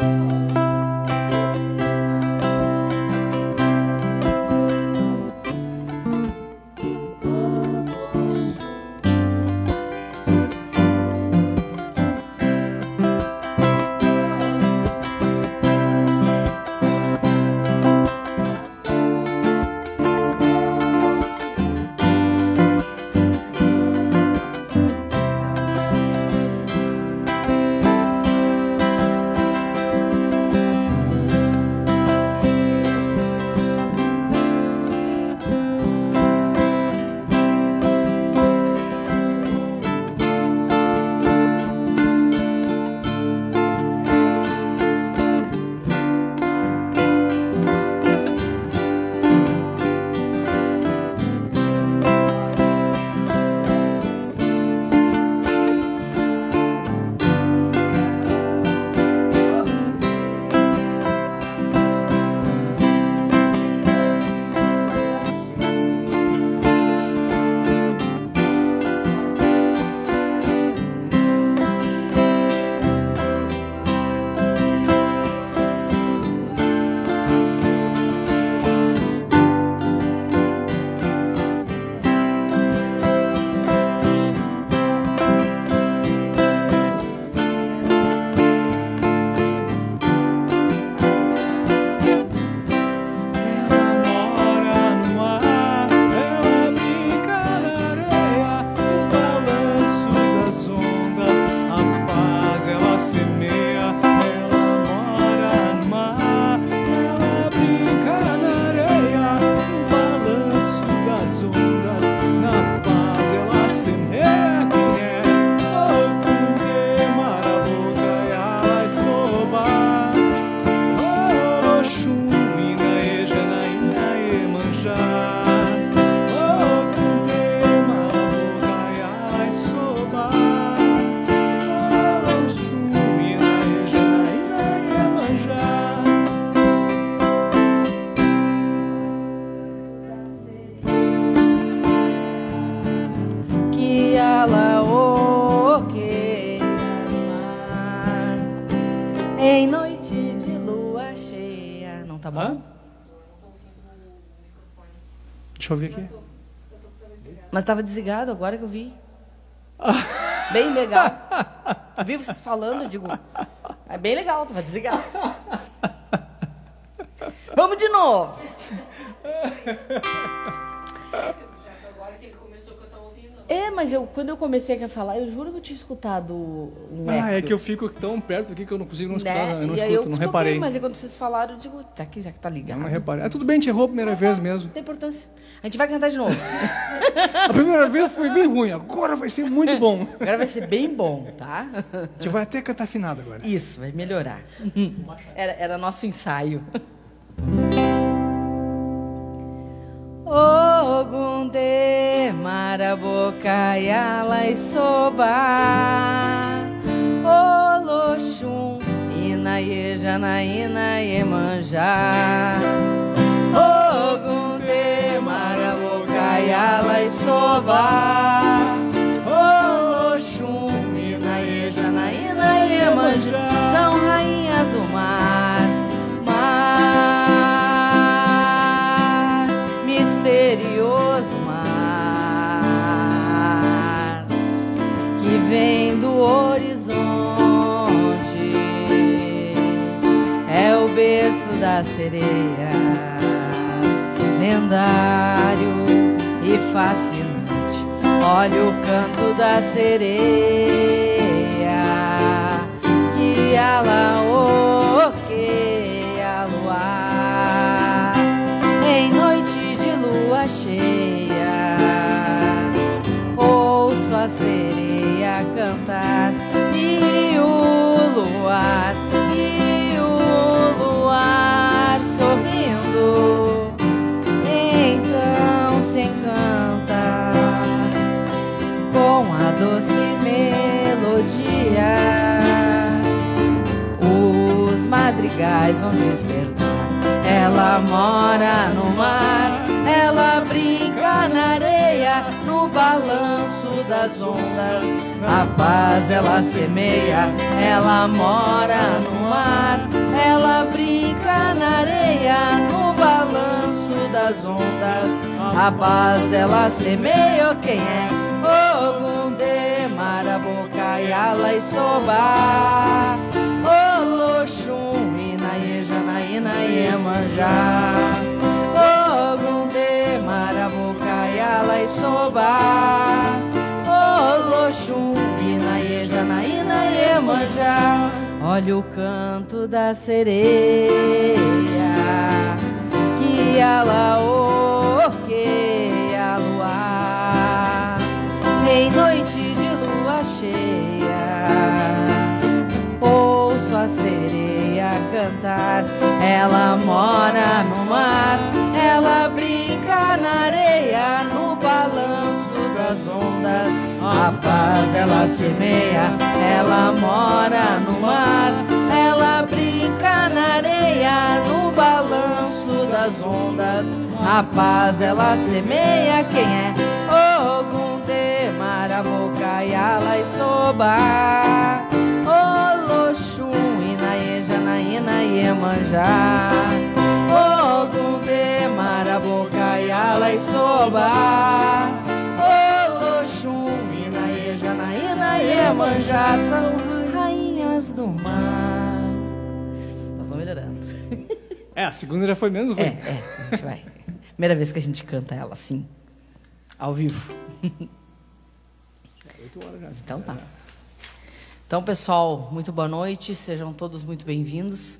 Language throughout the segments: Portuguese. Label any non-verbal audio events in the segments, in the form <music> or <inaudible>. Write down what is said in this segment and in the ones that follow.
Bye. Deixa eu ver aqui. Mas estava desligado agora que eu vi. <laughs> Bem legal. Vi vocês falando, eu digo. É bem legal, estava desligado. Vamos de novo. É, mas eu, quando eu comecei a falar, eu juro que eu tinha escutado um Ah, é eco. que eu fico tão perto aqui que eu não consigo não escutar. né? Eu não e escuto, eu não reparei. Mas aí quando vocês falaram, eu digo, tá aqui, já que tá ligado. Não reparei. Ah, tudo bem, te errou a primeira vez mesmo. Não tem importância. A gente vai cantar de novo. <laughs> A primeira vez foi bem ruim, agora vai ser muito bom. Agora vai ser bem bom, tá? A gente vai até cantar afinado agora. Isso, vai melhorar. Era, era nosso ensaio. Ogunde marabokayala e soba. Oloxum Inaye Janaína Iemanjá Ogunde marabokayala e soba. Oloxum Inaye Janaína Iemanjá horizonte. É o berço das sereias Lendário e fascinante. Olha o canto da sereia madrigais vão despertar Ela mora no mar Ela brinca na areia No balanço das ondas. A paz ela semeia, ela mora no mar, ela brinca na areia, no balanço das ondas. A paz ela semeia, quem é? Ogunde, Maraboca, Yala e Soba. Janaína, Iemanjá. Ogunde, Maraboca, Yala e Soba. Oloxum, Inaye, Janaína, Iemanjá. Olha o canto da sereia, que ela orqueia a luar, em noite de lua cheia. Ouço a sereia cantar, ela mora no mar, ela brinca na areia, no balanço das ondas. A paz ela semeia, ela mora no mar, ela brinca na areia, no balanço das ondas. A paz ela semeia, quem é? Ogunde, Maraboca, Yala e Soba. Oloxum, Inaê, Janaína e Emanjá. Ogunde, Maraboca, Yala e Soba. Oloxum, Inaê, Janaína e Emanjá são rainhas do mar. Nós vamos melhorando. <laughs> É, a segunda já foi menos ruim. É, é, a gente vai. Primeira vez que a gente canta ela assim, ao vivo. Oito horas já. Então tá. Então, pessoal, muito boa noite, sejam todos muito bem-vindos.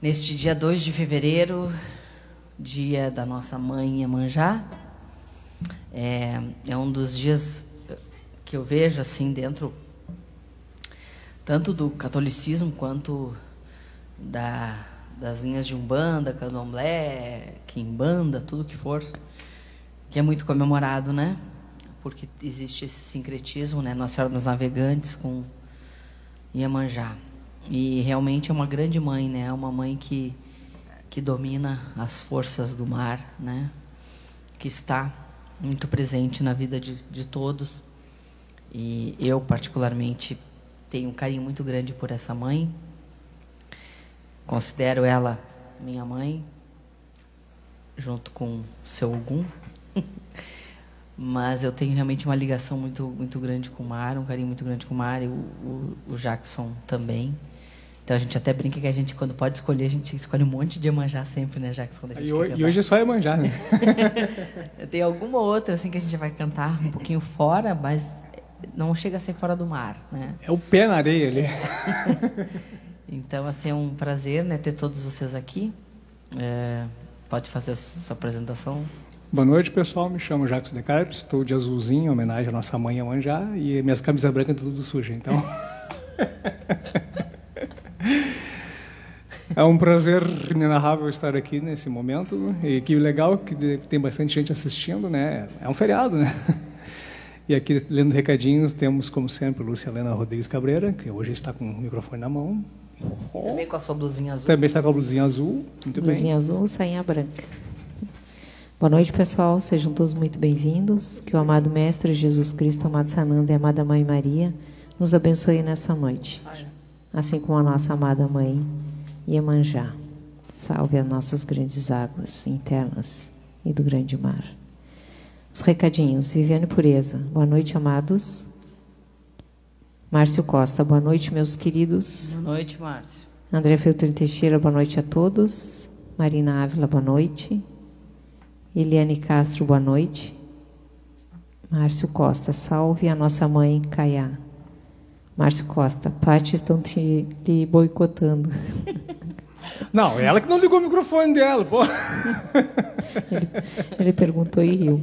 Neste dia 2 de fevereiro, dia da nossa mãe Iemanjá. É, é um dos dias que eu vejo assim dentro tanto do catolicismo quanto da, das linhas de Umbanda, Candomblé, Quimbanda, tudo que for, que é muito comemorado, né? Porque existe esse sincretismo, né? Nossa Senhora dos Navegantes com Iemanjá. E realmente é uma grande mãe, né? É uma mãe que, que domina as forças do mar, né? Que está muito presente na vida de, de todos. E eu, particularmente, tenho um carinho muito grande por essa mãe. Considero ela minha mãe, junto com seu Ogum. Mas eu tenho realmente uma ligação muito, muito grande com o mar, um carinho muito grande com o mar, e o, o, o Jackson também. Então a gente até brinca que a gente, quando pode escolher, a gente escolhe um monte de Iemanjá sempre, né, Jackson? Quando a gente E, hoje, e hoje é só Iemanjá, né? <laughs> Tem alguma outra assim que a gente vai cantar um pouquinho fora, mas não chega a ser fora do mar, né? É o pé na areia ali. <laughs> Então, assim, é um prazer, né, ter todos vocês aqui. É, pode fazer a sua apresentação. Boa noite, pessoal. Me chamo Jacques De Carpes, estou de azulzinho, em homenagem à nossa mãe Iemanjá, e minhas camisas brancas estão tudo sujas, então... <laughs> É um prazer inenarrável estar aqui nesse momento. E que legal que tem bastante gente assistindo, né? É um feriado, né? E aqui, lendo recadinhos, temos, como sempre, Lúcia Helena Rodrigues Cabreira, que hoje está com o microfone na mão. Também com a sua blusinha azul. Também está com a blusinha azul. Muito Blusinha bem. azul, sainha branca. Boa noite, pessoal. Sejam todos muito bem-vindos. Que o amado Mestre Jesus Cristo, amado Sananda e amada Mãe Maria nos abençoe nessa noite. Assim como a nossa amada Mãe Iemanjá. Salve as nossas grandes águas internas e do grande mar. Os recadinhos. Viviane Pureza. Boa noite, amados. Márcio Costa. Boa noite, meus queridos. Boa noite, Márcio. André Feltrin Teixeira, boa noite a todos. Marina Ávila, boa noite. Eliane Castro, boa noite. Márcio Costa, salve a nossa mãe Caiá. Márcio Costa, Pati estão te, te boicotando. <laughs> Não, ela que não ligou o microfone dela, pô. <laughs> Ele perguntou e riu.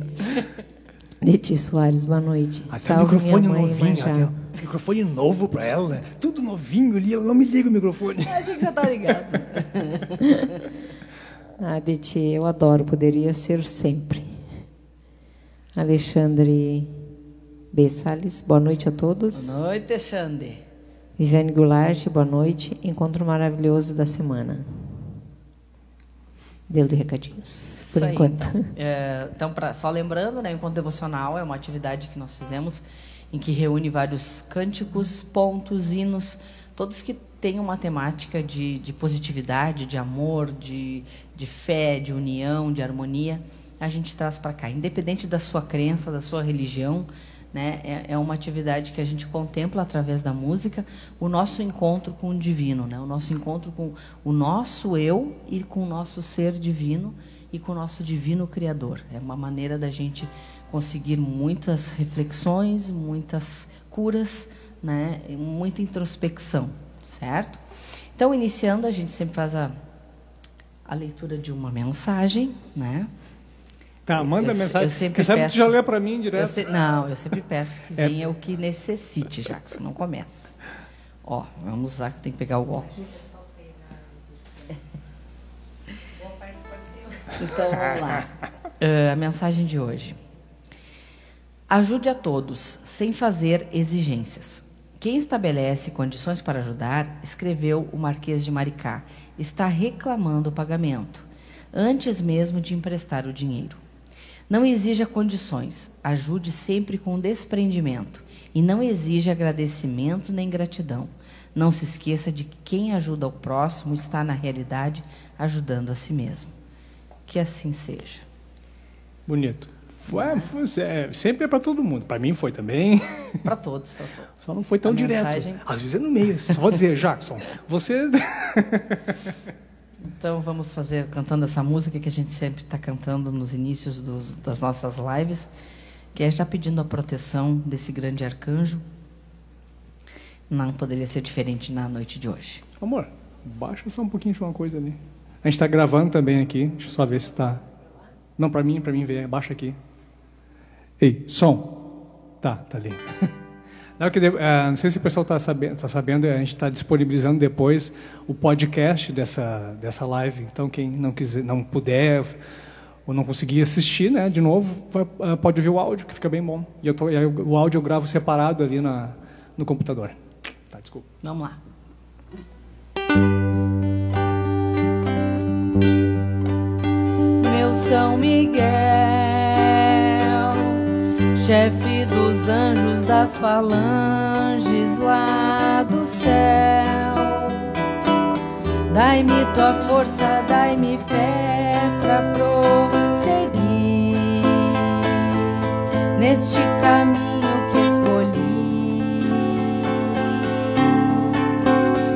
Leti Soares, boa noite. Até o salve minha microfone mãe novinho, até o microfone novo pra ela, tudo novinho ali, ela não me liga o microfone. Eu achei que já tá ligado. <laughs> Ah, Deti, eu adoro, poderia ser sempre. Alexandre B. Salles, boa noite a todos. Boa noite, Xande. Viviane Goulart, boa noite. Encontro maravilhoso da semana. deu de recadinhos, por Isso aí, enquanto. então, É, então, pra- só lembrando, né, o Encontro Devocional é uma atividade que nós fizemos em que reúne vários cânticos, pontos, hinos, todos que têm uma temática de, de positividade, de amor, de, de fé, de união, de harmonia, a gente traz para cá. Independente da sua crença, da sua religião, né, é, é uma atividade que a gente contempla através da música o nosso encontro com o divino, né, o nosso encontro com o nosso eu e com o nosso ser divino e com o nosso divino Criador. É uma maneira da gente conseguir muitas reflexões, muitas curas, né, muita introspecção, certo? Então, iniciando, a gente sempre faz a, a leitura de uma mensagem, né? Tá, manda Eu- mensagem. eu sempre Quem sabe peço- tu já lê para mim Eu direto. se- não, eu sempre peço que <laughs> É. venha o que necessite, Jackson, não comece. Ó, vamos lá, que eu tenho que pegar o óculos. <laughs> Então, vamos lá. Ah, a mensagem de hoje. Ajude a todos, sem fazer exigências. Quem estabelece condições para ajudar, escreveu o Marquês de Maricá, está reclamando o pagamento, antes mesmo de emprestar o dinheiro. Não exija condições, ajude sempre com desprendimento e não exija agradecimento nem gratidão. Não se esqueça de que quem ajuda o próximo está, na realidade, ajudando a si mesmo. Que assim seja. Bonito. Foi, foi- é, sempre é para todo mundo. Para mim foi também. Para todos, para todos. Só não foi tão A direto. mensagem- Às vezes é no meio. Só vou dizer, Jackson, você. <laughs> Então vamos fazer cantando essa música que a gente sempre está cantando nos inícios dos- das nossas lives, que é já pedindo a proteção desse grande arcanjo. Não poderia ser diferente na noite de hoje. Amor, baixa só um pouquinho de uma coisa ali. A gente está gravando também aqui. Deixa eu só ver se está. Não, para mim, para mim ver. Baixa aqui. Ei, som. Tá, tá ali. <laughs> Não, que, eh, não sei se o pessoal está sabendo, tá sabendo, a gente está disponibilizando depois o podcast dessa, dessa live. Então, quem não quiser, não puder ou não conseguir assistir, né, de novo, vai- eh, pode ouvir o áudio, que fica bem bom. E eu tô, e o áudio eu gravo separado ali na, no computador. Tá, desculpa. Vamos lá. Meu São Miguel, chefe dos anjos das falanges lá do céu, dai-me tua força, dai-me fé pra prosseguir neste caminho que escolhi.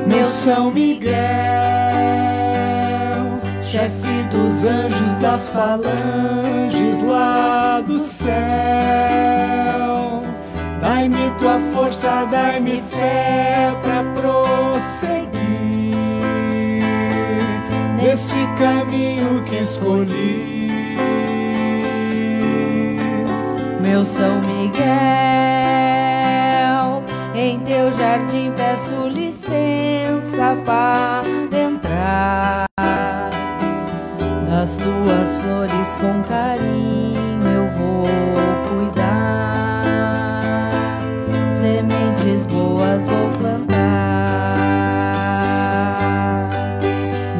Meu São Miguel, chefe dos anjos das falanges lá do céu, dai-me tua força, dai-me fé pra prosseguir neste caminho que escolhi. Meu São Miguel, em teu jardim peço licença para entrar. Flores com carinho eu vou cuidar. Sementes boas vou plantar.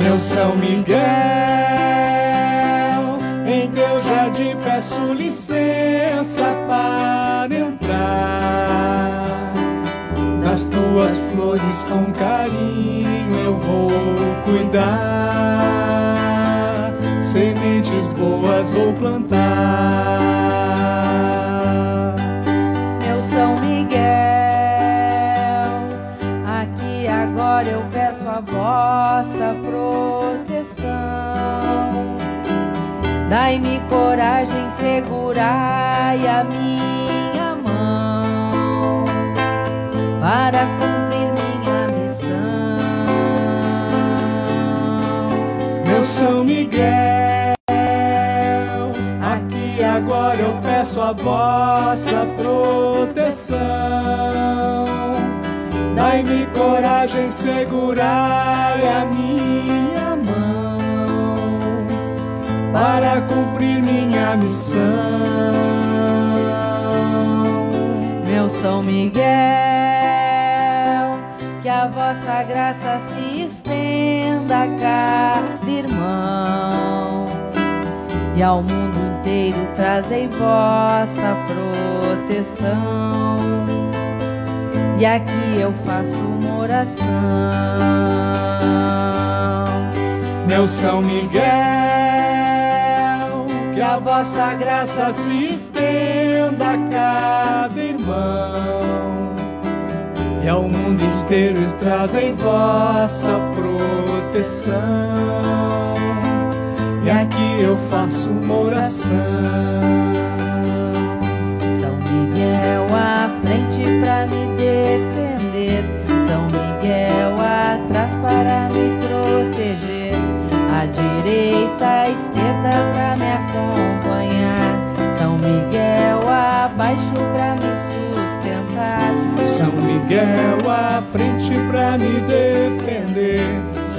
Meu São Miguel, em teu jardim peço licença para entrar. Das tuas flores com carinho eu vou cuidar. Vou plantar. Meu São Miguel, aqui agora eu peço a vossa proteção. Dai-me coragem, segurai a minha mão para cumprir minha missão. Meu São Miguel, a vossa proteção. Dai-me coragem, segurai a minha mão para cumprir minha missão. Meu São Miguel, que a vossa graça se estenda a cada irmão e ao mundo inteiro trazei vossa proteção. E aqui eu faço uma oração. Meu São Miguel, que a vossa graça se estenda a cada irmão e ao mundo inteiro trazem vossa proteção. E aqui eu faço uma oração. São Miguel à frente para me defender, São Miguel atrás para me proteger, à direita, à esquerda para me acompanhar, São Miguel abaixo para me são Miguel à frente para me defender,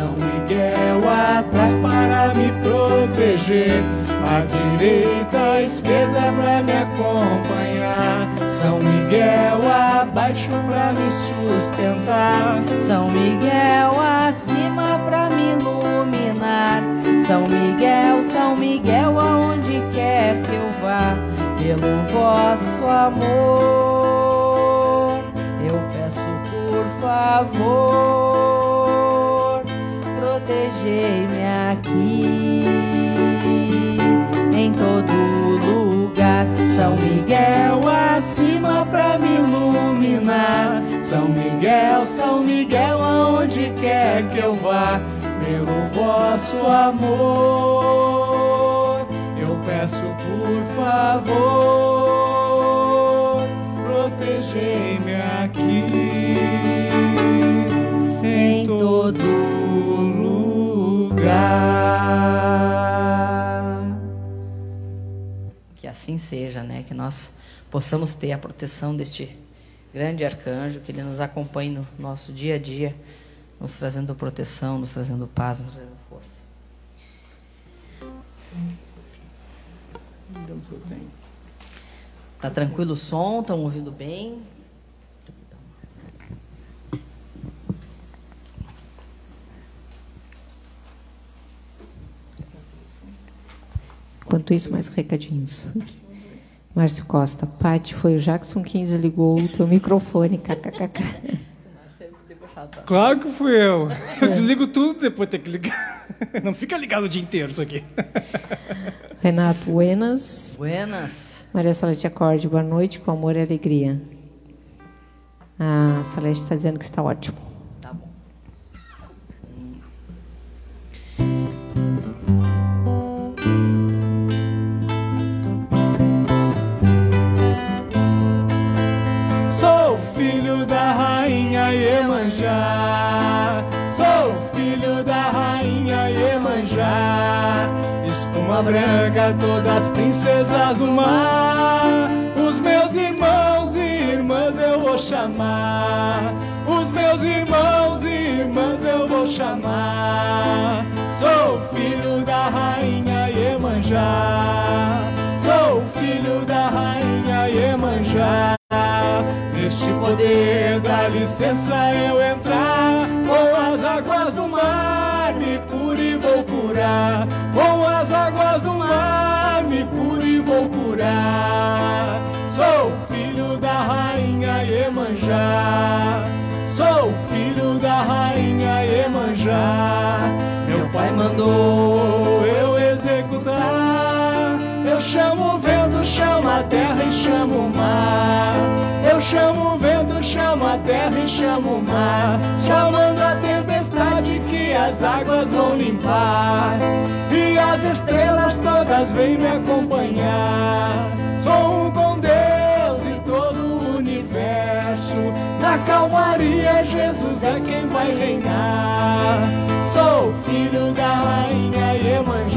São Miguel atrás para me proteger, à direita, à esquerda para me acompanhar, São Miguel abaixo para me sustentar, São Miguel acima para me iluminar, São Miguel, São Miguel aonde quer que eu vá, pelo vosso amor favor, protegei-me aqui em todo lugar. São Miguel acima para me iluminar. São Miguel, São Miguel, aonde quer que eu vá, pelo vosso amor, eu peço por favor, protegei-me aqui em todo lugar. Que assim seja, né? Que nós possamos ter a proteção deste grande arcanjo, que ele nos acompanhe no nosso dia a dia, nos trazendo proteção, nos trazendo paz, nos trazendo força. Tá tranquilo o som? Estão ouvindo bem? Enquanto isso, mais recadinhos. Márcio Costa, Pati, foi o Jackson quem desligou o teu microfone, kkkk. Claro que fui eu. Eu desligo tudo depois de ter que ligar. <laughs> Não fica ligado o dia inteiro isso aqui. Renato, buenas. Buenas. Maria Salete Acorde, boa noite, com amor e alegria. A Celeste está dizendo que está ótimo. Branca, todas princesas do mar. Os meus irmãos e irmãs eu vou chamar. Os meus irmãos e irmãs eu vou chamar. Sou filho da rainha Iemanjá. Sou filho da rainha Iemanjá. Neste poder dá licença eu entrar com as águas do mar. Me cure e vou curar Iemanjá. Sou filho da rainha Iemanjá. Meu pai mandou eu executar. Eu chamo o vento, chamo a terra e chamo o mar. Eu chamo o vento, chamo a terra e chamo o mar. Chamando a tempestade que as águas vão limpar. E as estrelas todas vêm me acompanhar. Vai reinar. Sou filho da rainha Iemanjá.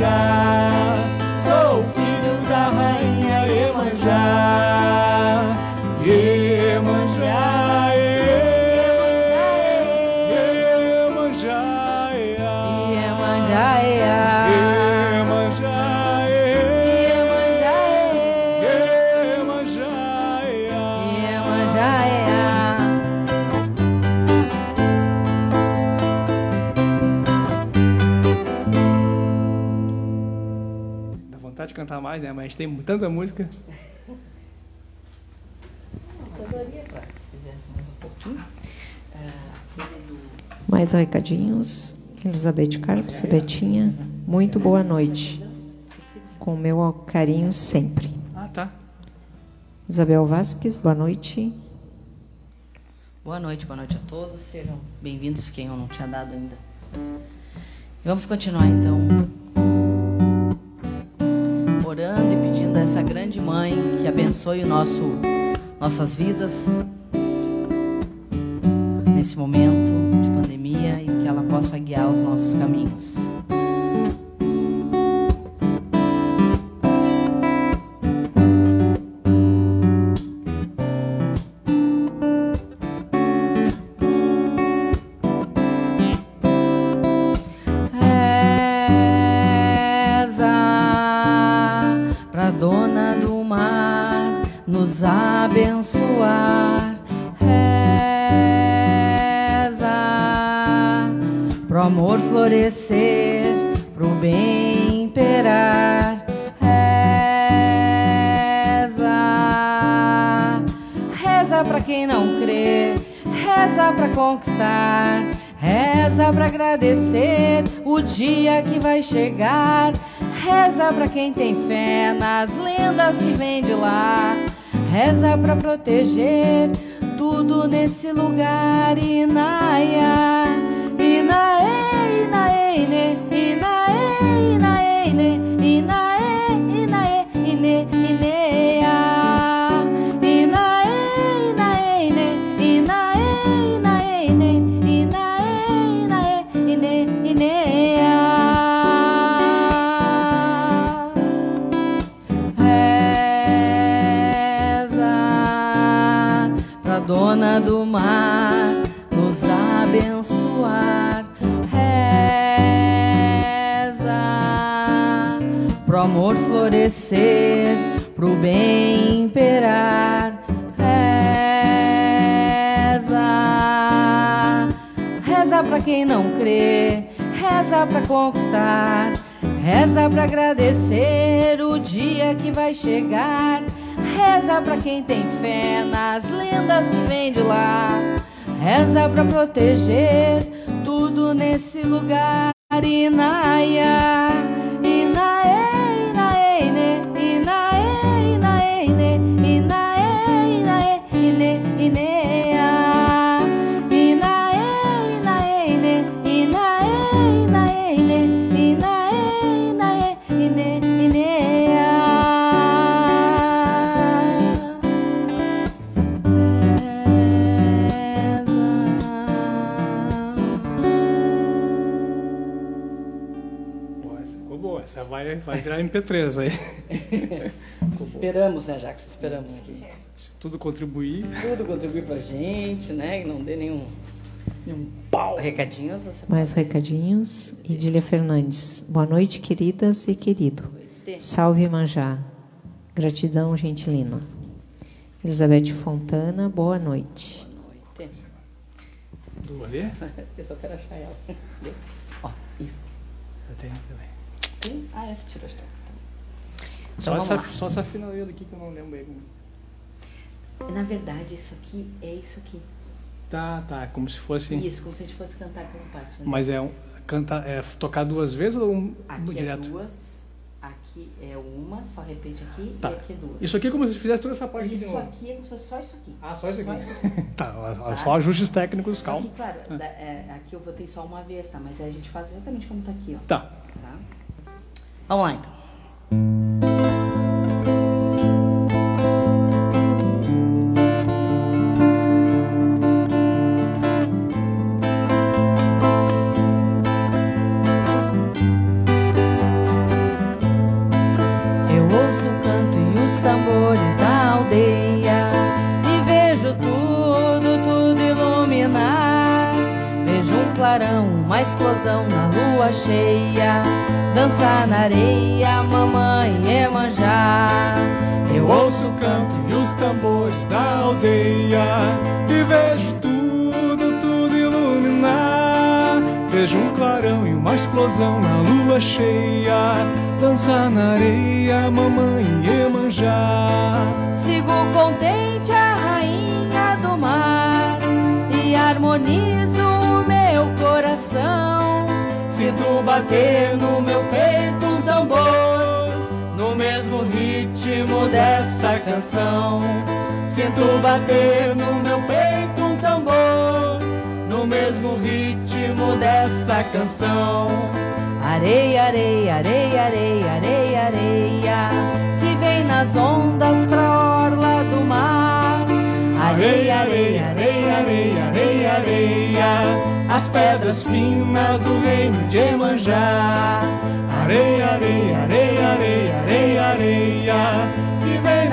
Cantar mais, né? Mas a gente tem tanta música. Adoraria, claro, se fizéssemos um pouquinho. Mais recadinhos. Elizabeth Carpes, Betinha, muito boa noite. Com meu carinho sempre. Ah, tá. Isabel Vasques, boa noite. Boa noite, boa noite a todos. Sejam bem-vindos, quem eu não tinha dado ainda. Vamos continuar então. Orando e pedindo a essa grande mãe que abençoe nosso, nossas vidas nesse momento de pandemia e que ela possa guiar os nossos caminhos. florescer, pro bem imperar. Reza, reza pra quem não crê, reza pra conquistar, reza pra agradecer o dia que vai chegar. Reza pra quem tem fé nas lendas que vem de lá. Reza pra proteger tudo nesse lugar inaiá dona do mar amor florescer, pro bem imperar. Reza, reza pra quem não crê, reza pra conquistar. Reza pra agradecer o dia que vai chegar. Reza pra quem tem fé nas lendas que vem de lá. Reza pra proteger tudo nesse lugar. Inaia, vai, vai virar MP3 aí. <laughs> esperamos, né, Jacques? Esperamos que. Se tudo contribuir. Tudo contribuir pra gente, né? Que não dê nenhum. Nenhum pau. Recadinhos? Você... Mais recadinhos. Idília Fernandes. Boa noite, queridas e querido. Salve Manjá. Gratidão, gentilina. Elizabeth Fontana, boa noite. Boa noite. Do ler? <laughs> Eu só quero achar ela. Ó, isso. Eu tenho também. Ah, essa tirou as cartas Então, só, essa, só essa finaleira aqui que eu não lembro bem. Na verdade, isso aqui é isso aqui. Tá, tá. Como se fosse. Isso, como se a gente fosse cantar aquela parte. Né? Mas é, um, canta, é tocar duas vezes ou um, aqui é direto? É duas, aqui é uma, só repete aqui tá. e aqui é duas. Isso aqui é como se fizesse toda essa parte Isso aqui é como se fosse só isso aqui. Ah, só isso aqui. Só isso aqui. <laughs> tá, tá, só ajustes técnicos, calma. Que, claro, ah. da, é, aqui eu votei só uma vez, tá? Mas a gente faz exatamente como tá aqui, ó. Tá. Tá? Vamos lá então. Canção. Sinto bater no meu peito um tambor, no mesmo ritmo dessa canção. Areia, areia, areia, areia, areia, areia, que vem nas ondas pra orla do mar. Areia, areia, areia, areia, areia, areia, as pedras finas do reino de Emanjá. Areia, areia, areia, areia, areia, areia,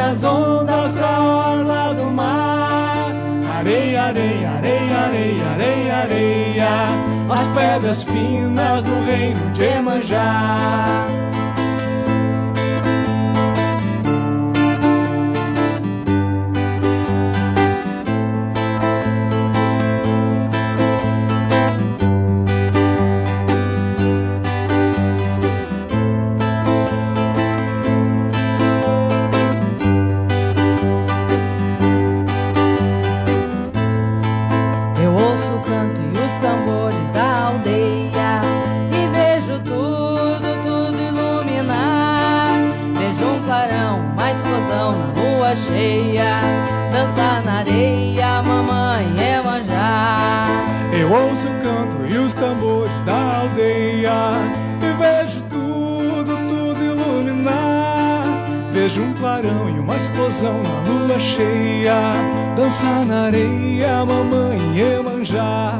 nas ondas pra orla do mar. Areia, areia, areia, areia, areia, areia, as pedras finas do reino de Emanjá. Clarão e uma explosão na lua cheia, dançar na areia, mamãe Iemanjá.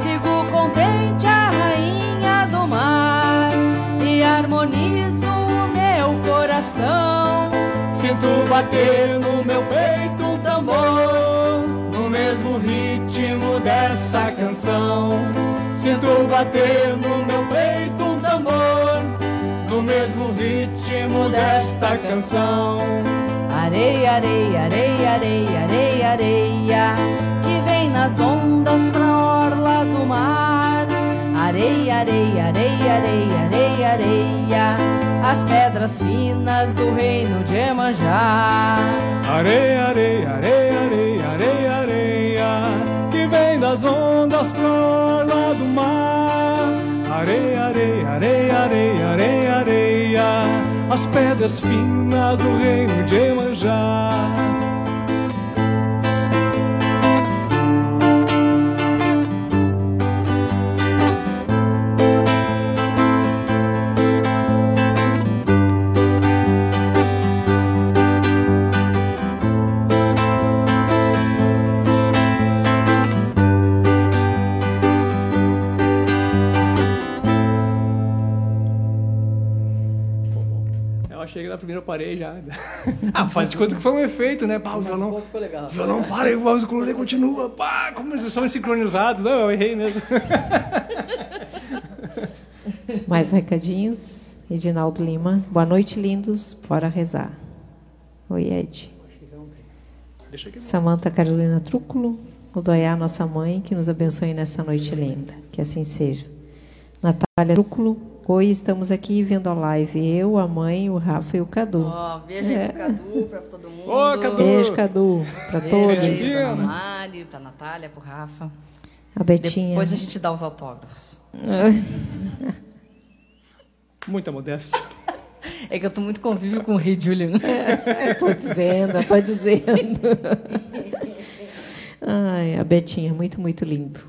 Sigo contente a rainha do mar e harmonizo o meu coração. Sinto bater no meu peito um tambor, no mesmo ritmo dessa canção. Sinto bater no meu peito um tambor, mesmo ritmo desta canção. Areia, areia, areia, areia, areia, areia, que vem nas ondas pra orla do mar. Areia, areia, areia, areia, areia, areia, as pedras finas do reino de Emanjá. Areia, areia, areia, areia, areia, areia, que vem das ondas pro orla do mar. Areia, areia, areia, areia, areia, areia, as pedras finas do reino de Emanjá. Que na primeira parei já. <laughs> ah, faz de conta que foi um efeito, né? Pá, o violão. ficou legal. O violão para e o ukulele continua. Pá, como eles são sincronizados. Não, eu errei mesmo. <laughs> Mais recadinhos? Edinaldo Lima. Boa noite, lindos. Bora rezar. Oi, Ed. Samanta Carolina Trúculo. Odoiá, nossa mãe, que nos abençoe nesta noite linda. Que assim seja. Natália Trúculo. Oi, estamos aqui vendo a live. Eu, a mãe, o Rafa e o Cadu. Ó, beijo aí É. pro Cadu, pra todo mundo. Ô, Cadu! Beijo, Cadu, para Beijo aí todos. pra Mari, pra Natália, pro Rafa. A Betinha. Depois a gente dá os autógrafos. <laughs> Muita modéstia. É que eu tô muito convívio com o rei Julian. <laughs> Estou dizendo, estou dizendo. <laughs> Ai, a Betinha, muito, muito lindo.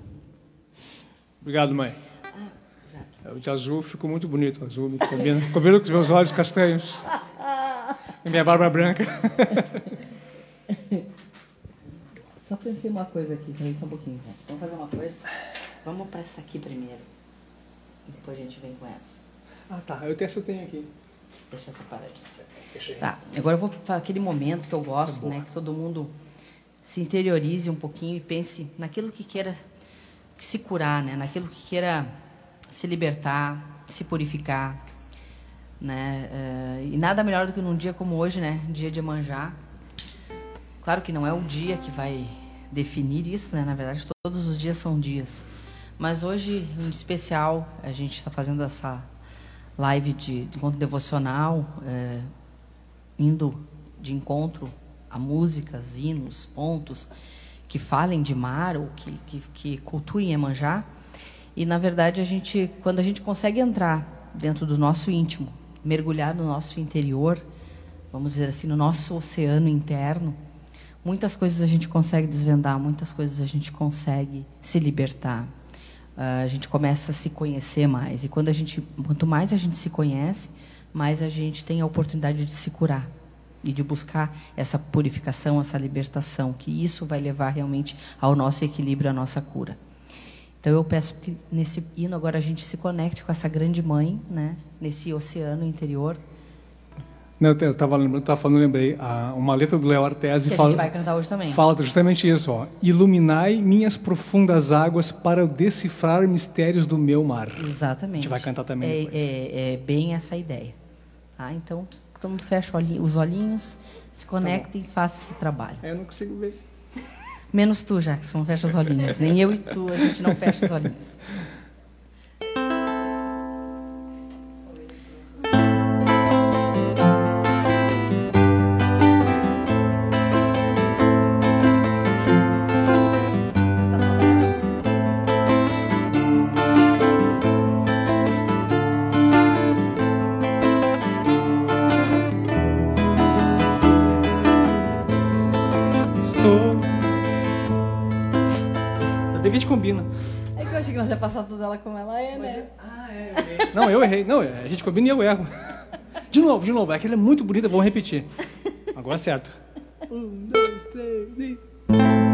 Obrigado, mãe. O de azul ficou muito bonito. Azul me combina, combina com os meus olhos castanhos. E minha barba branca. <laughs> Só pensei uma coisa aqui, peraí só um pouquinho. então. Vamos fazer uma coisa? Vamos pra essa aqui primeiro. E depois a gente vem com essa. Ah, tá. Eu tenho essa eu tenho aqui. Deixa separadinho. Tá, agora eu vou para aquele momento que eu gosto, né? Que todo mundo se interiorize um pouquinho e pense naquilo que queira se curar, né? Naquilo que queira se libertar, se purificar, né? Eh, e nada melhor do que num dia como hoje, né? Dia de manjar. Claro que não é o dia que vai definir isso, né? Na verdade, todos os dias são dias. Mas hoje, em especial, a gente está fazendo essa live de, de encontro devocional, é, indo de encontro a músicas, hinos, pontos que falem de mar ou que, que, que cultuem Emanjá. E, na verdade, a gente, quando a gente consegue entrar dentro do nosso íntimo, mergulhar no nosso interior, vamos dizer assim, no nosso oceano interno, muitas coisas a gente consegue desvendar, muitas coisas a gente consegue se libertar. Uh, a gente começa a se conhecer mais. E quando a gente, quanto mais a gente se conhece, mais a gente tem a oportunidade de se curar e de buscar essa purificação, essa libertação, que isso vai levar realmente ao nosso equilíbrio, à nossa cura. Então eu peço que nesse hino agora a gente se conecte com essa grande mãe, né, nesse oceano interior. Não, eu estava lembrando, falando, lembrei, uma letra do Léo Artesi que fala, a gente vai cantar hoje também. Fala justamente isso, ó. Iluminai minhas profundas águas para decifrar mistérios do meu mar. Exatamente. A gente vai cantar também é, depois. É, é bem essa ideia. Tá? Então, todo mundo fecha os olhinhos, se conecta tá e faça esse trabalho. É, eu não consigo ver. Menos tu, Jackson, fecha os olhinhos. Nem eu e tu, a gente não fecha os olhinhos. Errei. Não. Não, a gente combina e eu erro. <laughs> De novo, de novo. É que ela é muito bonita, vamos repetir. Agora é certo. Um, dois, três, das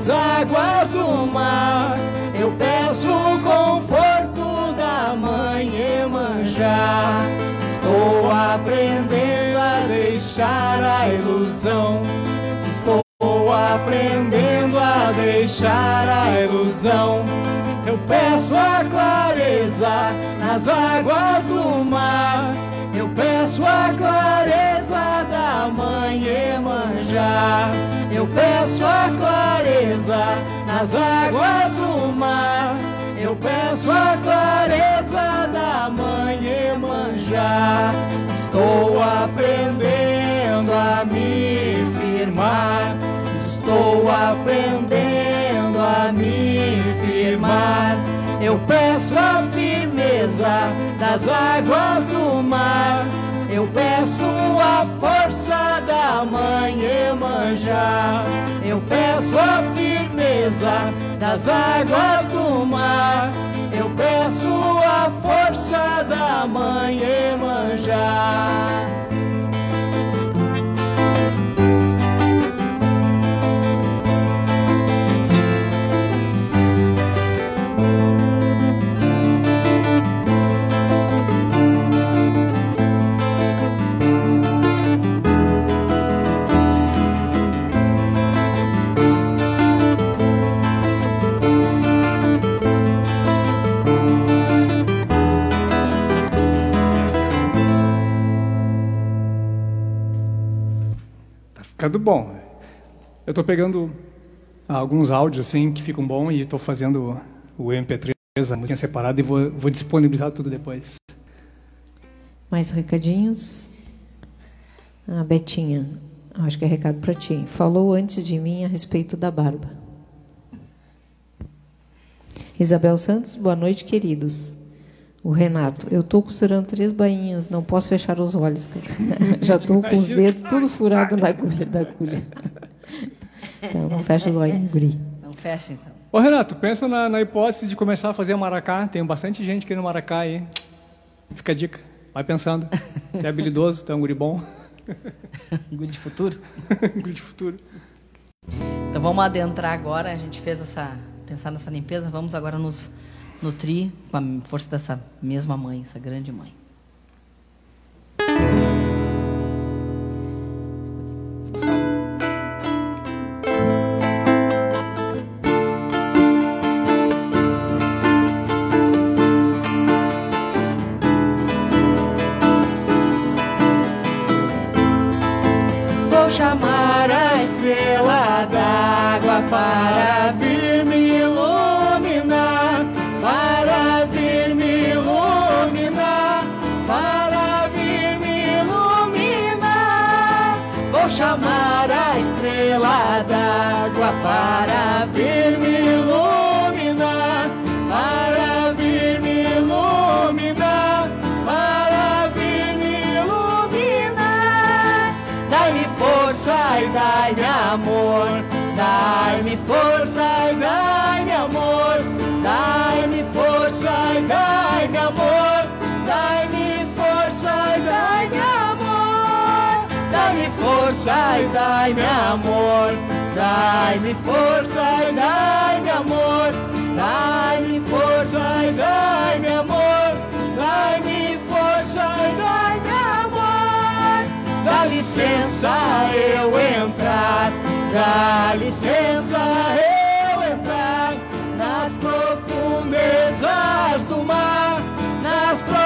das águas do mar. Eu peço o conforto da mãe Emanjá. Estou aprendendo a deixar a ilusão. Estou aprendendo a deixar a ilusão. Eu peço a clareza nas águas do mar. Eu peço a clareza da mãe Emanjá. Eu peço a clareza nas águas do mar. Eu peço a clareza da mãe Emanjá. Estou aprendendo a me firmar. Estou aprendendo a me firmar. Eu peço a firmeza das águas do mar. Eu peço a força da mãe Emanjá. Eu peço a firmeza das águas do mar. Eu peço a força da mãe Emanjá. Ficando bom. Eu estou pegando alguns áudios assim que ficam bons e estou fazendo o MP3, a música separada e vou, vou disponibilizar tudo depois. Mais recadinhos? Ah, Betinha, acho que é recado para ti. Falou antes de mim a respeito da barba. Isabel Santos, boa noite, queridos. O Renato, eu estou costurando três bainhas, não posso fechar os olhos. <laughs> Já estou com os dedos tudo furado na agulha da agulha. Então, não fecha os olhos, guri. Não fecha, então. Ô, Renato, pensa na, na hipótese de começar a fazer maracá. Tem bastante gente querendo maracá aí. Fica a dica. Vai pensando. Tu é habilidoso, tu é um guri bom. <laughs> guri de futuro? <laughs> guri de futuro. Então vamos adentrar agora. A gente fez essa. pensar nessa limpeza. Vamos agora nos nutrir com a força dessa mesma mãe, essa grande mãe. Força e dai-me amor. Dai-me força e dai-me amor, dai-me força e dai-me amor, dai-me força e dai-me amor. Dá licença eu entrar, dá licença eu entrar nas profundezas do mar, nas profundezas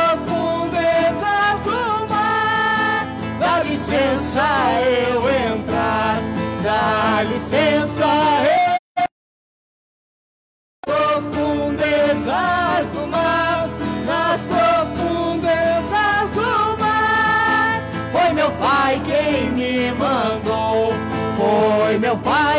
licença eu entrar dá licença. Profundezas do mar, nas profundezas do mar. Foi meu pai quem me mandou, foi meu pai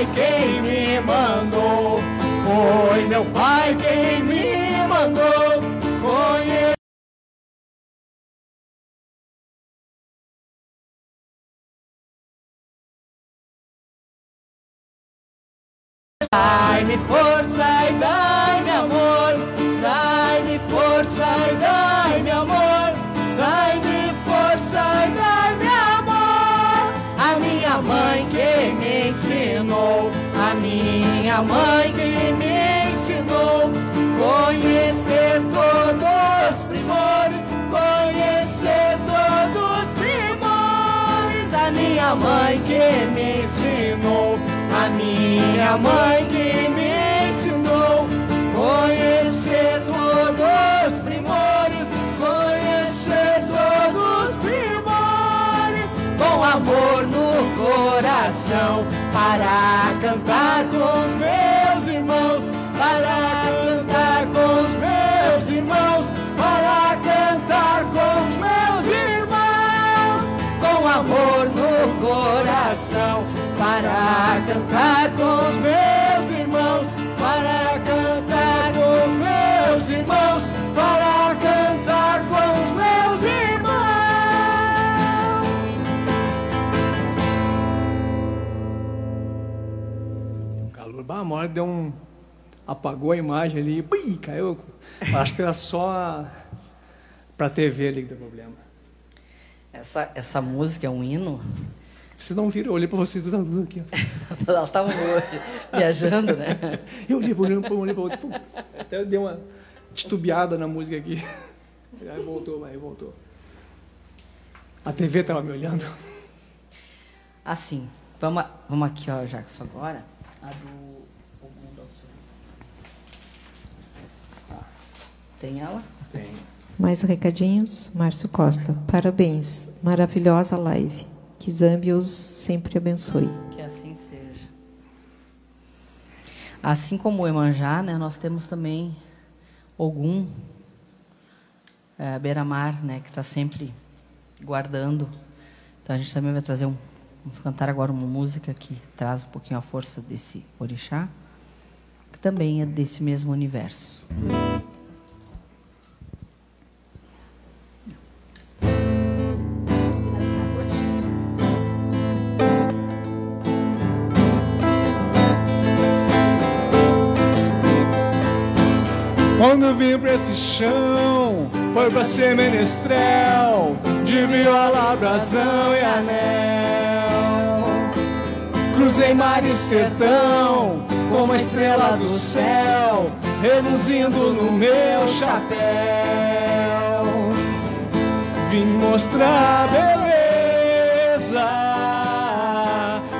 pai quem me mandou. Foi meu pai quem me mandou. Conhecer. Dai-me força e dai-me amor, dai-me força e dai-me amor, minha mãe que me ensinou conhecer todos os primores, conhecer todos os primores. A minha mãe que me ensinou, a minha mãe que me ensinou conhecer todos os primores, conhecer todos os primores com amor no coração para cantar com os meus irmãos, para cantar com os meus irmãos, para cantar com os meus irmãos, com amor no coração, para cantar com os meus Bah, uma hora deu um. apagou a imagem ali, bui, caiu. Acho que era só para a TV ali que deu problema. Essa, essa música é um hino? Vocês não viram, eu olhei para vocês tudo aqui. <laughs> Ela estava viajando, né? Eu olhei para um, olhei para outro. Até deu uma titubeada na música aqui. <laughs> Aí voltou, aí voltou. A TV estava me olhando. Assim, vamos, vamos aqui, ó, Jackson, agora. A do Tem ela? Tem. Mais recadinhos? Márcio Costa. Parabéns. Maravilhosa live. Que Zambi os sempre abençoe. Que assim seja. Assim como o Emanjá, né, nós temos também Ogum, é, Beira-Mar, né, que está sempre guardando. Então a gente também vai trazer um. Vamos cantar agora uma música que traz um pouquinho a força desse orixá, que também é desse mesmo universo. Quando vim pra esse chão, foi pra ser menestrel, de viola, brasão e anel. Cruzei mar e sertão, como a estrela do céu, reluzindo no meu chapéu. Vim mostrar beleza,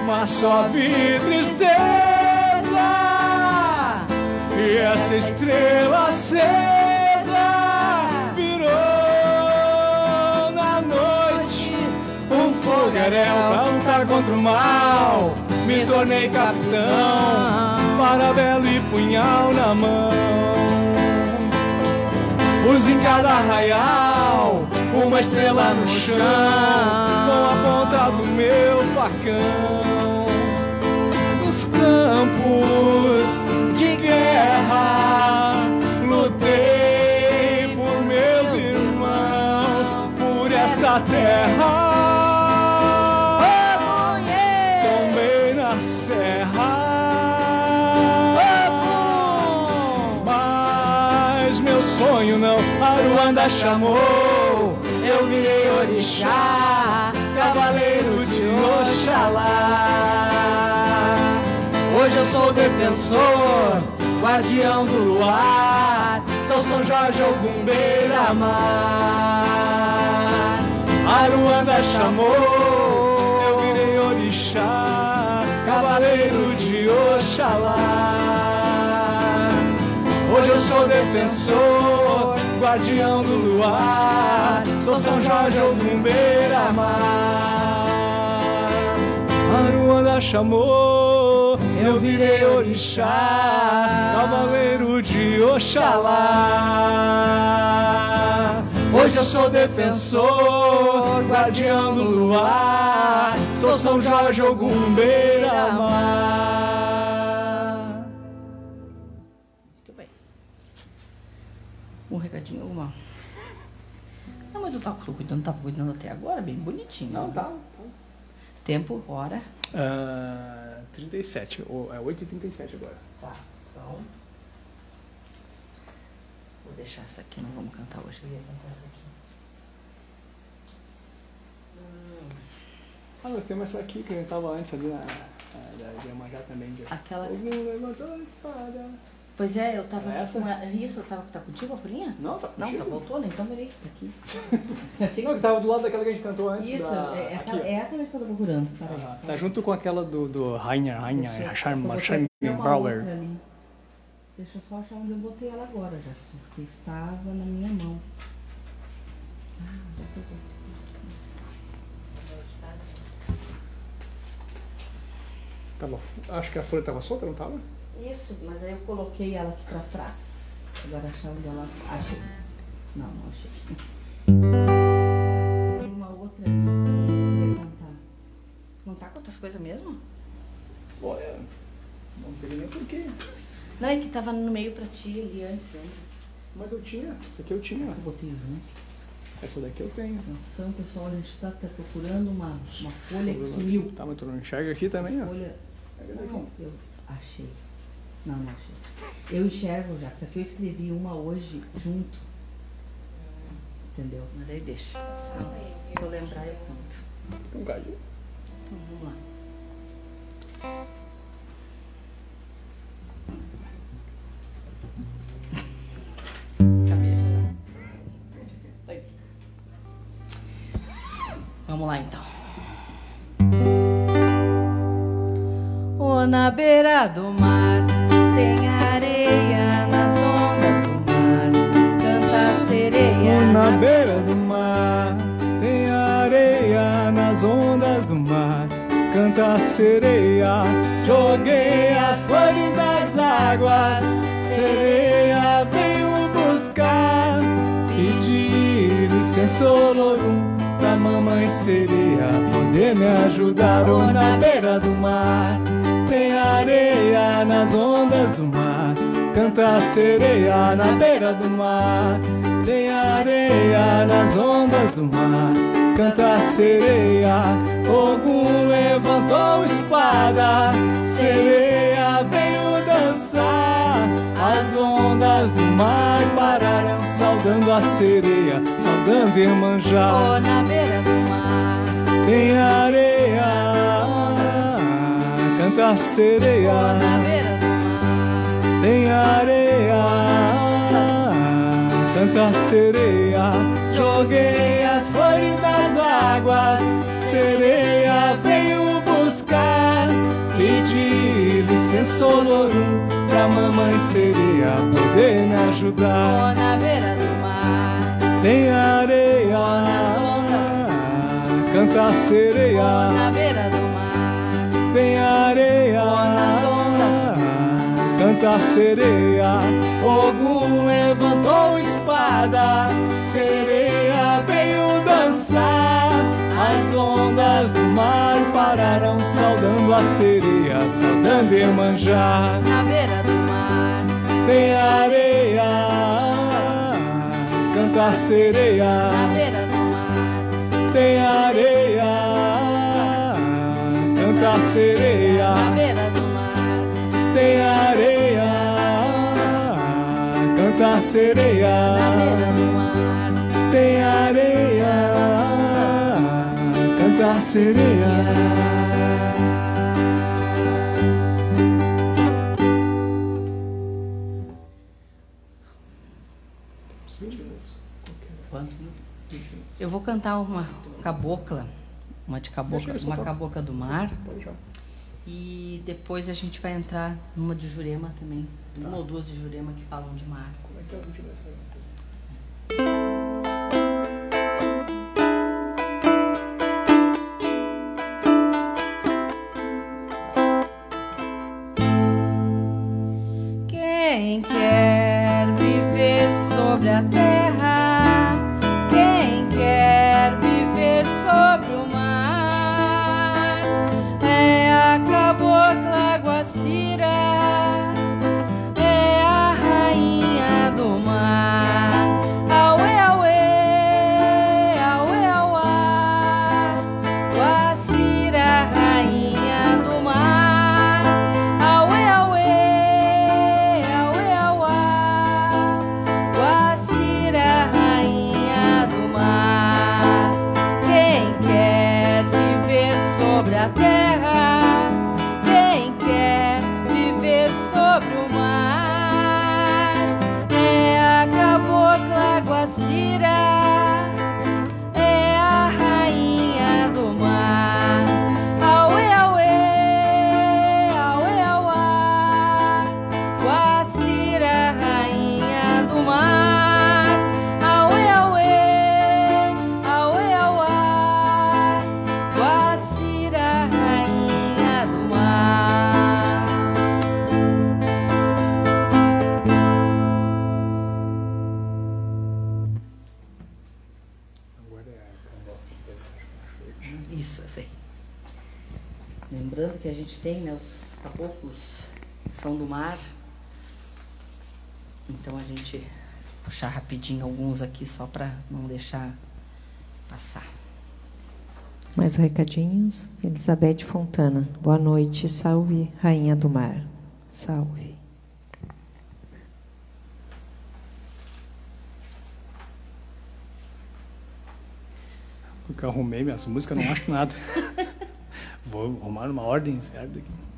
mas só vi tristeza. Essa estrela acesa virou na noite um fogaréu pra lutar contra o mal. Me tornei capitão, parabelo e punhal na mão. Pus em cada arraial uma estrela no chão, com a ponta do meu facão. Campos de guerra, lutei por meus irmãos, por esta terra. Tomei na serra. Mas meu sonho não, Aruanda chamou. Eu virei orixá, cavaleiro de Oxalá. Sou defensor, guardião do luar. Sou São Jorge Ogum Beira-Mar. Aruanda chamou, eu virei orixá, cavaleiro de Oxalá. Hoje eu sou defensor, guardião do luar. Sou São Jorge Ogum Beira-Mar. Aruanda chamou, eu virei orixá, cavaleiro de Oxalá. Hoje eu sou defensor, guardião do luar, sou São Jorge Ogum Beira-Mar. Muito bem. Um recadinho, alguma? Não, mas tu tá cuidando, tá cuidando até agora, bem bonitinho. Não, tá. Tempo, hora. Ah, 37, ou- é 8h37 agora. Tá, então. Vou deixar essa aqui, não vamos cantar hoje. Eu ia cantar essa aqui. Ah, nós temos essa aqui que a gente tava antes ali na, na da de Iemanjá também. De... Aquela. Ogum levantou a espada. Pois é, eu tava É essa? com a... Isso, eu tava. Tá contigo a folhinha? Não, tá Não, tá contigo. voltou, né? Então peraí, tá aqui. <laughs> Achei Não, que tava do lado daquela que a gente cantou antes. Isso, da... é, é, aqui, é essa mesmo que eu tô procurando. Ah, tá junto com aquela do, do Rainer, Rainer, Deixa eu- eu Charm, botei Charm uma outra Bauer. ali. Deixa eu só achar onde eu botei ela agora, Jefferson, porque estava na minha mão. Ah, já que eu botei. Tava, acho que a folha tava solta, não tava? Isso, mas aí eu coloquei ela aqui pra trás. Agora achar onde ela. Achei. Não, não achei. Tem uma outra que ia cantar. Não tá com outras coisas mesmo? Olha, não peguei nem porquê. Não, é que tava no meio pra ti ali antes, lembra? Mas eu tinha, essa aqui eu tinha. Eu botei junto. Essa daqui eu tenho. Atenção, pessoal, a gente tá procurando uma, uma folha que sumiu. Tá, mas tu não enxerga aqui também, ó. Folha. Não, eu achei. Não, não achei. Eu enxergo já, só que eu escrevi uma hoje junto. Entendeu? Mas aí deixa. Se eu lembrar, eu conto. Então caiu. Então vamos lá. Vamos lá então. Oh, na beira do mar tem areia nas ondas do mar. Canta a sereia Na beira do mar tem areia nas ondas do mar. Canta a sereia, joguei as flores das águas. Sereia veio buscar, pedir licença olorum pra mamãe sereia poder me ajudar. Ou na beira do mar, tem areia nas ondas do mar. Canta a sereia na beira do mar, tem areia nas ondas do mar. Canta a sereia, Ogum levantou espada, sereia veio dançar. As ondas do mar pararam, saudando a sereia, saudando Iemanjá. Oh, na beira do mar, Tem areia, canta a oh, sereia. na beira do mar. Tem areia, canta a sereia. Joguei as flores nas águas, sereia veio buscar. Pedi licença, Olorum, pra mamãe sereia poder me ajudar. na beira do mar, Tem areia, canta a oh, sereia. na beira do mar. Tem areia, nas ondas. canta a sereia. Ogum levantou espada, sereia veio dançar. As ondas do mar pararam, saudando a sereia, saudando Iemanjá. Na beira do mar, Tem areia, canta a sereia. na beira do mar, Tem areia, canta a sereia. na beira do mar, Tem areia, canta a sereia. na beira do mar. Tem areia, canta a sereia. Eu vou cantar uma cabocla, uma de cabocla, uma cabocla do mar. E depois a gente vai entrar numa de Jurema também. Uma ou duas de Jurema que falam de mar. Quem Mais recadinhos. Elizabeth Fontana. Boa noite. Salve, Rainha do Mar. Salve. Porque eu arrumei minhas músicas, não acho nada. <laughs> Vou arrumar numa ordem certa aqui.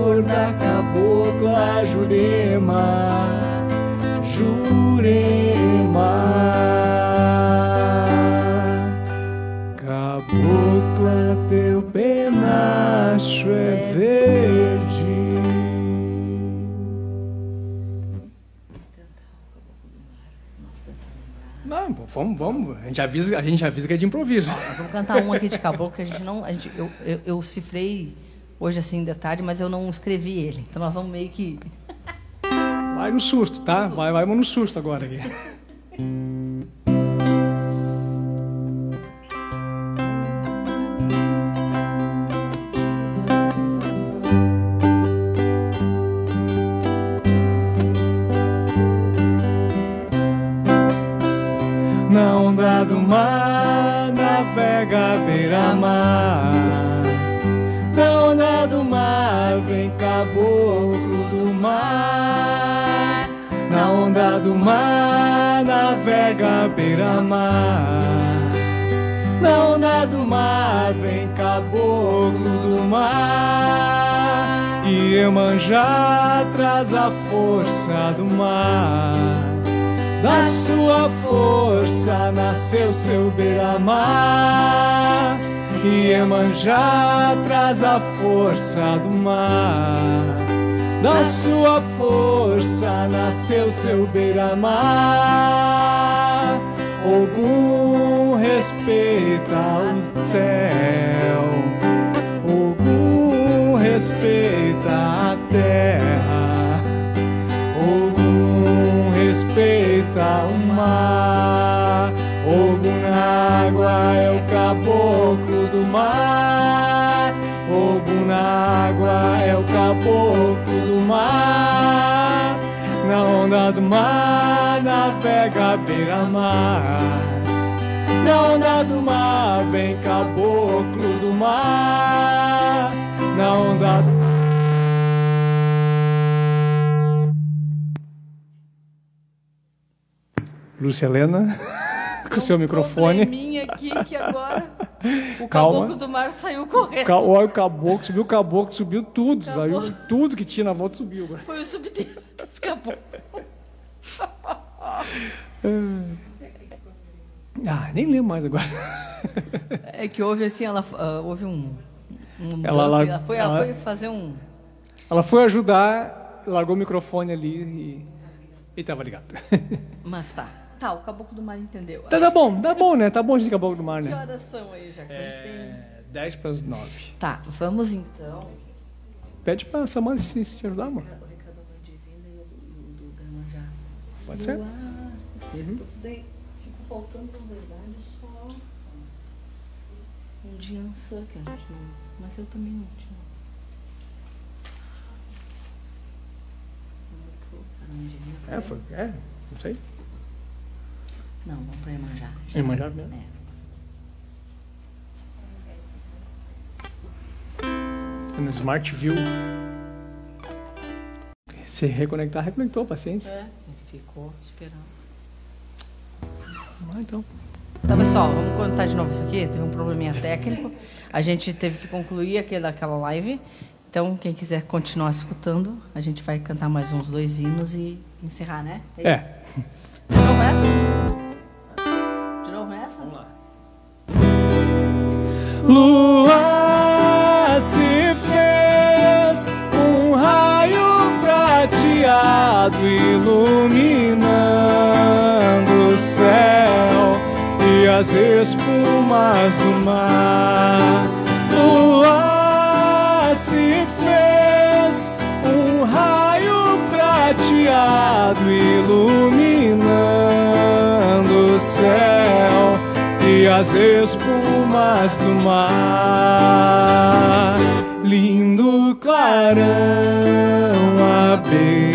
A cor da cabocla Jurema, Jurema. Cabocla, teu penacho é verde. Não, vamos, vamos. A gente avisa, a gente avisa que é de improviso. Nós vamos cantar um aqui de caboclo que a gente não. A gente, eu, eu, eu cifrei hoje assim de tarde, mas eu não escrevi ele. Então nós vamos meio que. Vai no susto, tá? Vai, vai no susto agora aqui. <laughs> beira-mar. Na onda do mar, vem caboclo do mar. E Iemanjá traz a força do mar. Da sua força nasceu seu beira-mar. E Iemanjá traz a força do mar. Da sua força nasceu seu beira-mar. Ogum respeita o céu. Ogum respeita a terra. Ogum respeita o mar. Ogum na água é o caboclo do mar. Ogum na água é o caboclo do mar. Na onda do mar navega beira-mar. Na onda do mar vem caboclo do mar. Na onda do Lúcia Helena, <laughs> com seu microfone. Probleminha aqui que agora o Calma. caboclo do mar saiu correndo. Ca- Olha o caboclo, subiu o caboclo, subiu tudo, saiu tudo que tinha na volta subiu. Foi o subdedo dos caboclos. <laughs> Ah, nem lembro mais agora. É que houve assim, ela ah, houve um. um Ela lar- ela, foi, ela ela- foi fazer um. Ela foi ajudar, largou o microfone ali e, e tava ligado. Mas tá. Tá, o caboclo do mar entendeu. tá, tá bom, tá bom, né? Tá bom de caboclo do mar, <laughs> Que né? horas são aí, já que a gente tem. É, 10 para as 9. Tá, vamos então. Pede pra Samara se, se te ajudar, mano. O Ricardo vai de vinda e o do- Gamanjá. Pode ser? Bem. Fico faltando, na verdade, só um de Ansan, que a gente não. Mas eu também não tinha. É, foi. É, não sei. Não, vamos para Iemanjá. Iemanjá mesmo? É. No Smart View. Se reconectar, reconectou, paciência. É, ficou esperando. Vamos lá então. Então, pessoal, vamos contar de novo isso aqui. Teve um probleminha técnico. A gente teve que concluir aquela, aquela live. Então, quem quiser continuar escutando, a gente vai cantar mais uns dois hinos e encerrar, né? É. é. Começa. Lua se fez um raio prateado iluminando o céu e as espumas do mar. Lua se fez um raio prateado iluminando as espumas do mar, lindo clarão a beira.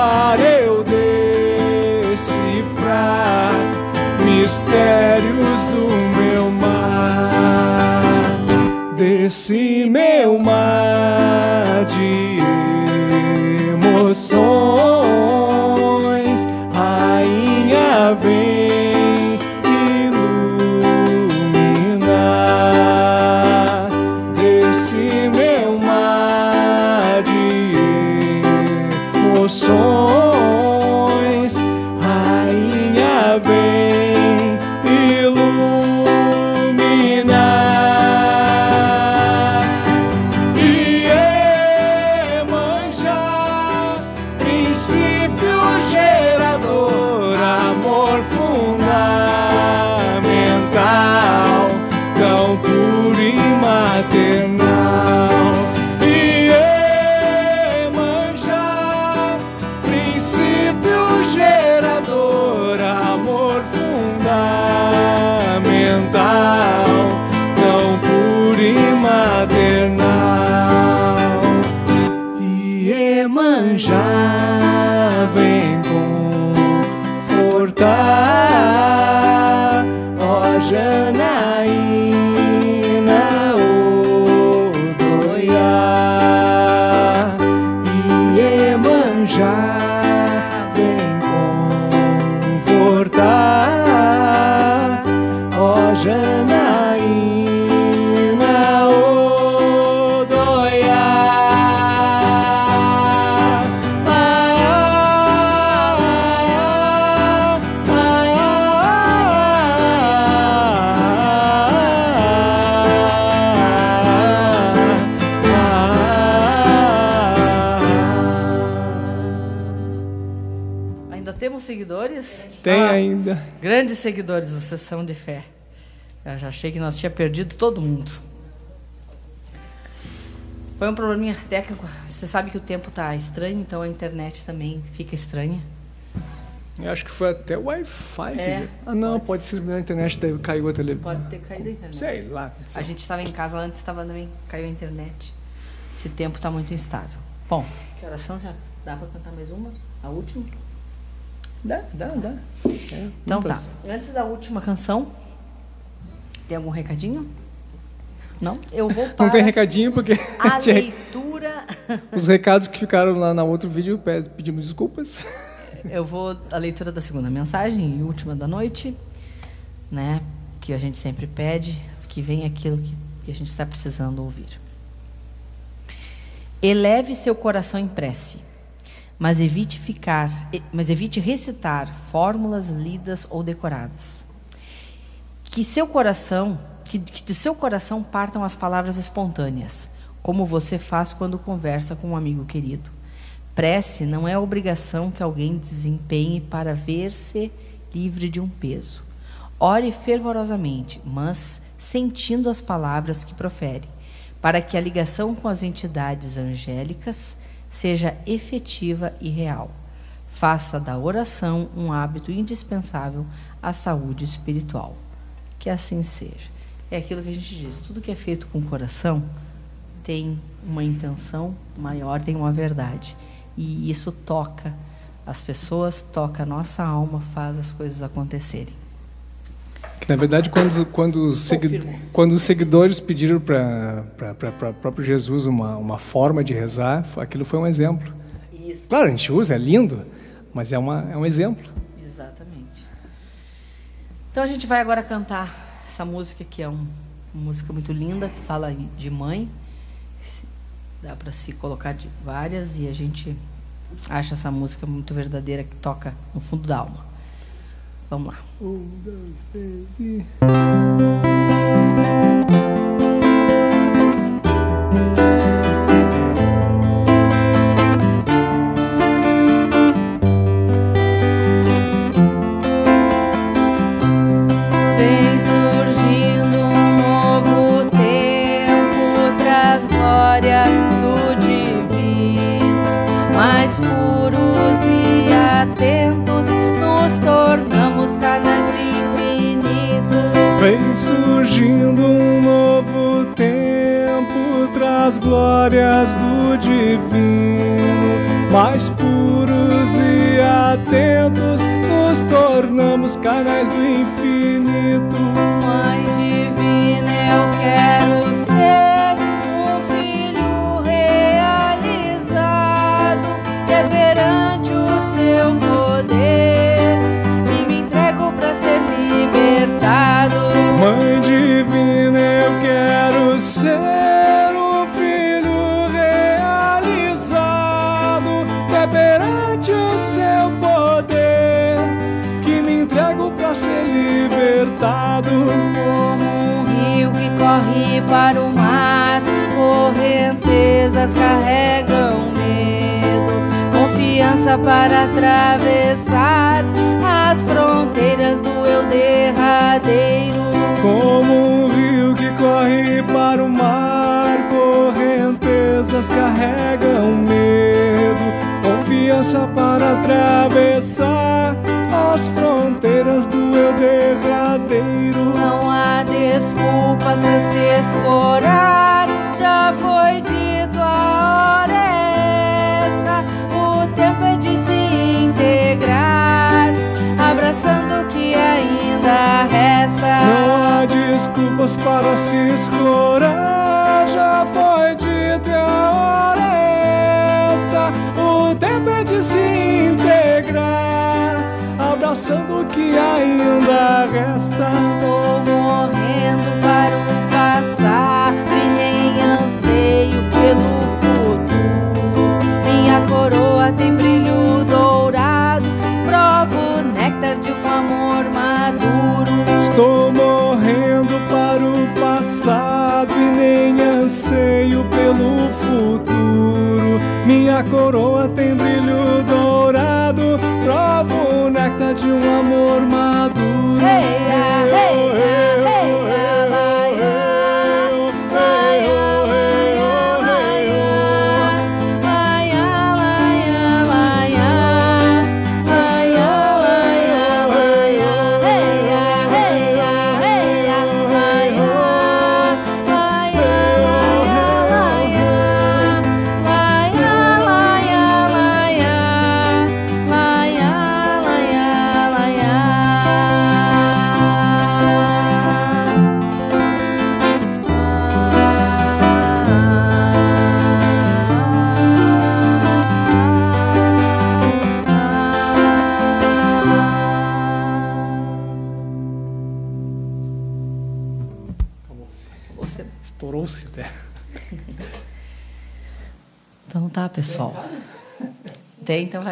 para eu decifrar mistérios do meu mar, desse meu mar de Grandes seguidores do Sessão de Fé. Eu já achei que nós tinha perdido todo mundo. Foi um probleminha técnico. Você sabe que o tempo tá estranho, então a internet também fica estranha. Eu acho que foi até o Wi-Fi. É, ah, não, pode, pode ser na né? internet, daí caiu a televisão. Pode ter caído a internet. Sei lá. Sei. A gente estava em casa antes, estava também, caiu a internet. Esse tempo está muito instável. Bom, que oração já? Dá para cantar mais uma? A última? Dá, dá, dá. É, Então tá. Antes da última canção, tem algum recadinho? Não? Eu vou para Não tem recadinho, porque a <laughs> leitura. <laughs> os recados que ficaram lá no outro vídeo, pe- pedimos desculpas. <laughs> Eu vou a leitura da segunda mensagem e última da noite, né? Que a gente sempre pede, que venha aquilo que, que a gente está precisando ouvir. Eleve seu coração em prece, mas evite ficar, mas evite recitar fórmulas lidas ou decoradas. Que seu coração, que, que de seu coração partam as palavras espontâneas, como você faz quando conversa com um amigo querido. Prece não é obrigação que alguém desempenhe para ver-se livre de um peso. Ore fervorosamente, mas sentindo as palavras que profere, para que a ligação com as entidades angélicas seja efetiva e real. Faça da oração um hábito indispensável à saúde espiritual. Que assim seja. É aquilo que a gente diz: tudo que é feito com o coração tem uma intenção maior, tem uma verdade. E isso toca as pessoas, toca a nossa alma, faz as coisas acontecerem. Na verdade, quando, quando, os, segui- quando os seguidores pediram para o próprio Jesus uma, uma forma de rezar, aquilo foi um exemplo. Isso. Claro, a gente usa, é lindo, mas é, uma, é um exemplo. Exatamente. Então a gente vai agora cantar essa música que é um- uma música muito linda, que fala de mãe. Dá para se colocar de várias e a gente acha essa música muito verdadeira que toca no fundo da alma. Vamos lá. Um, dois, três e... desculpas para se escorar, já foi dito e a hora é essa. O tempo é de se integrar, abraçando o que ainda resta. Estou morrendo para o passado e nem anseio pelo futuro. Minha coroa tem brilho dourado, provo néctar de um amor maduro. Estou morrendo coroa tem brilho dourado, provo o néctar de um amor maduro. Heia, heia, heia, laia,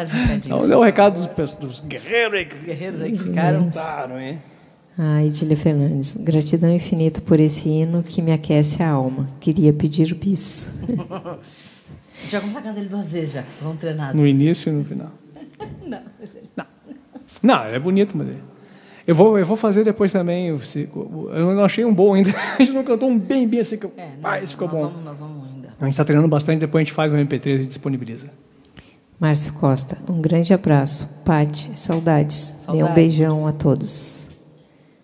faz recadinho. Vamos dar o recado dos, dos guerreiros aí que Os guerreiros aí que ficaram. cantaram, hein? Ah, Edília Fernandes, gratidão infinita por esse hino que me aquece a alma. Queria pedir bis. A gente vai começar a cantar ele duas vezes já, que vocês vão treinar. No início e no final. <laughs> Não. Não, é bonito, mas. é- Eu vou, eu vou fazer depois também. Eu não achei um bom ainda. <laughs> A gente não cantou um bem, bem assim. Que, eu- É, não, ficou nós bom. Vamos, nós vamos ainda. A gente está treinando bastante, depois a gente faz um MP3 e disponibiliza. Márcio Costa, um grande abraço. Pati, saudades. Dê um Saudades. beijão a todos.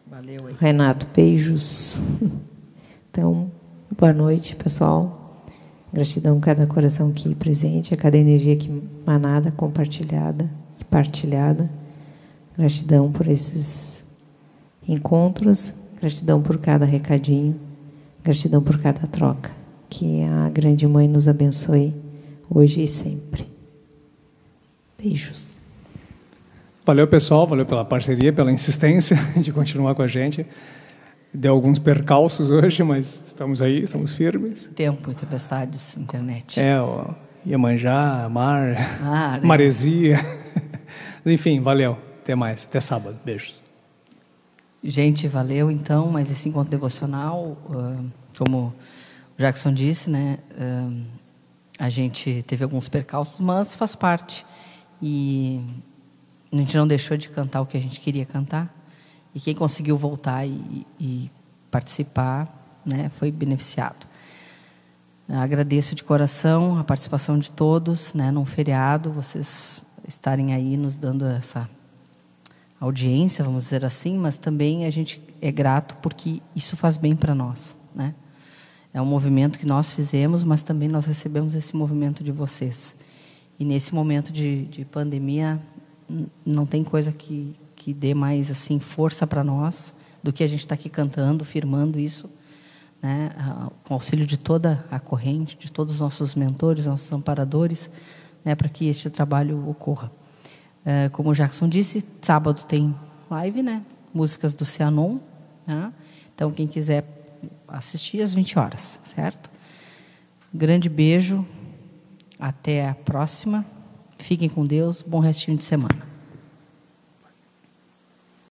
Valeu aí. Renato, beijos. Então, boa noite, pessoal. Gratidão a cada coração aqui presente, a cada energia aqui manada, compartilhada e partilhada. Gratidão por esses encontros, gratidão por cada recadinho, gratidão por cada troca. Que a grande mãe nos abençoe hoje e sempre. Beijos. Valeu, pessoal. Valeu pela parceria, pela insistência <laughs> de continuar com a gente. Deu alguns percalços hoje, mas estamos aí, estamos firmes. Tempo tempestades, internet. É, o Iemanjá, mar, Ah, né? maresia. <laughs> Enfim, valeu. Até mais. Até sábado. Beijos. Gente, valeu então, mais esse encontro devocional, ah, como o Jackson disse, né? ah, a gente teve alguns percalços, mas faz parte. E a gente não deixou de cantar o que a gente queria cantar. E quem conseguiu voltar e, e participar, né, foi beneficiado. Agradeço de coração a participação de todos, né, num feriado, vocês estarem aí nos dando essa audiência, vamos dizer assim, mas também a gente é grato porque isso faz bem para nós, né? É um movimento que nós fizemos, mas também nós recebemos esse movimento de vocês. E nesse momento de, de pandemia, não tem coisa que, que dê mais assim força para nós do que a gente está aqui cantando, firmando isso, né? Com auxílio de toda a corrente, de todos os nossos mentores, nossos amparadores, né? para que este trabalho ocorra. É, como o Jackson disse, sábado tem live, né? Músicas do Cianon. Tá? Então, quem quiser assistir às 20 horas, certo? Grande beijo. Até a próxima. Fiquem com Deus. Bom restinho de semana.